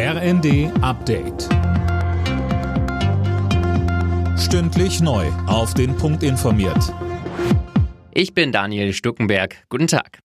RND Update. Stündlich neu. Auf den Punkt informiert. Ich bin Daniel Stuckenberg. Guten Tag.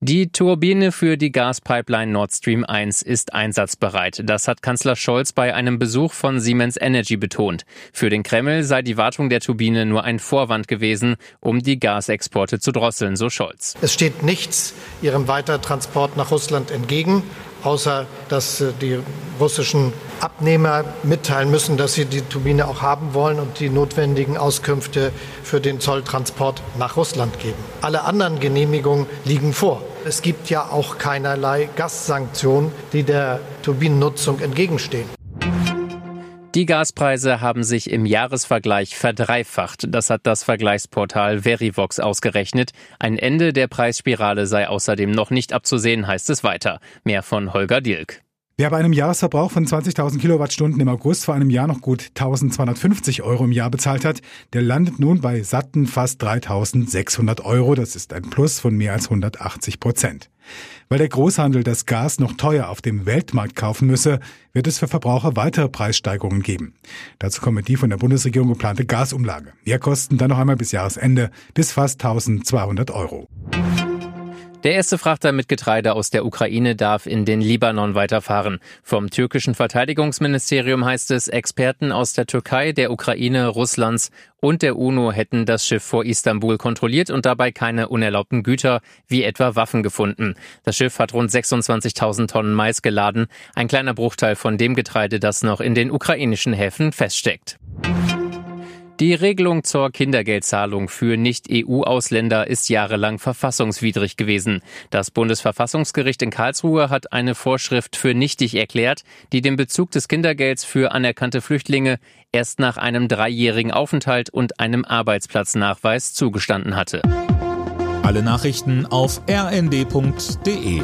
Die Turbine für die Gaspipeline Nord Stream 1 ist einsatzbereit. Das hat Kanzler Scholz bei einem Besuch von Siemens Energy betont. Für den Kreml sei die Wartung der Turbine nur ein Vorwand gewesen, um die Gasexporte zu drosseln, so Scholz. Es steht nichts ihrem Weitertransport nach Russland entgegen außer dass äh, die russischen Abnehmer mitteilen müssen, dass sie die Turbine auch haben wollen und die notwendigen Auskünfte für den Zolltransport nach Russland geben. Alle anderen Genehmigungen liegen vor. Es gibt ja auch keinerlei Gassanktionen, die der Turbinennutzung entgegenstehen. Die Gaspreise haben sich im Jahresvergleich verdreifacht. Das hat das Vergleichsportal Verivox ausgerechnet. Ein Ende der Preisspirale sei außerdem noch nicht abzusehen, heißt es weiter. Mehr von Holger Dilk. Wer bei einem Jahresverbrauch von 20.000 Kilowattstunden im August vor einem Jahr noch gut 1.250 Euro im Jahr bezahlt hat, der landet nun bei satten fast 3.600 Euro. Das ist ein Plus von mehr als 180 Prozent. Weil der Großhandel das Gas noch teuer auf dem Weltmarkt kaufen müsse, wird es für Verbraucher weitere Preissteigerungen geben. Dazu kommen die von der Bundesregierung geplante Gasumlage. Mehr kosten dann noch einmal bis Jahresende bis fast 1.200 Euro. Der erste Frachter mit Getreide aus der Ukraine darf in den Libanon weiterfahren. Vom türkischen Verteidigungsministerium heißt es, Experten aus der Türkei, der Ukraine, Russlands und der UNO hätten das Schiff vor Istanbul kontrolliert und dabei keine unerlaubten Güter wie etwa Waffen gefunden. Das Schiff hat rund 26.000 Tonnen Mais geladen, ein kleiner Bruchteil von dem Getreide, das noch in den ukrainischen Häfen feststeckt. Die Regelung zur Kindergeldzahlung für Nicht-EU-Ausländer ist jahrelang verfassungswidrig gewesen. Das Bundesverfassungsgericht in Karlsruhe hat eine Vorschrift für nichtig erklärt, die den Bezug des Kindergelds für anerkannte Flüchtlinge erst nach einem dreijährigen Aufenthalt und einem Arbeitsplatznachweis zugestanden hatte. Alle Nachrichten auf rnd.de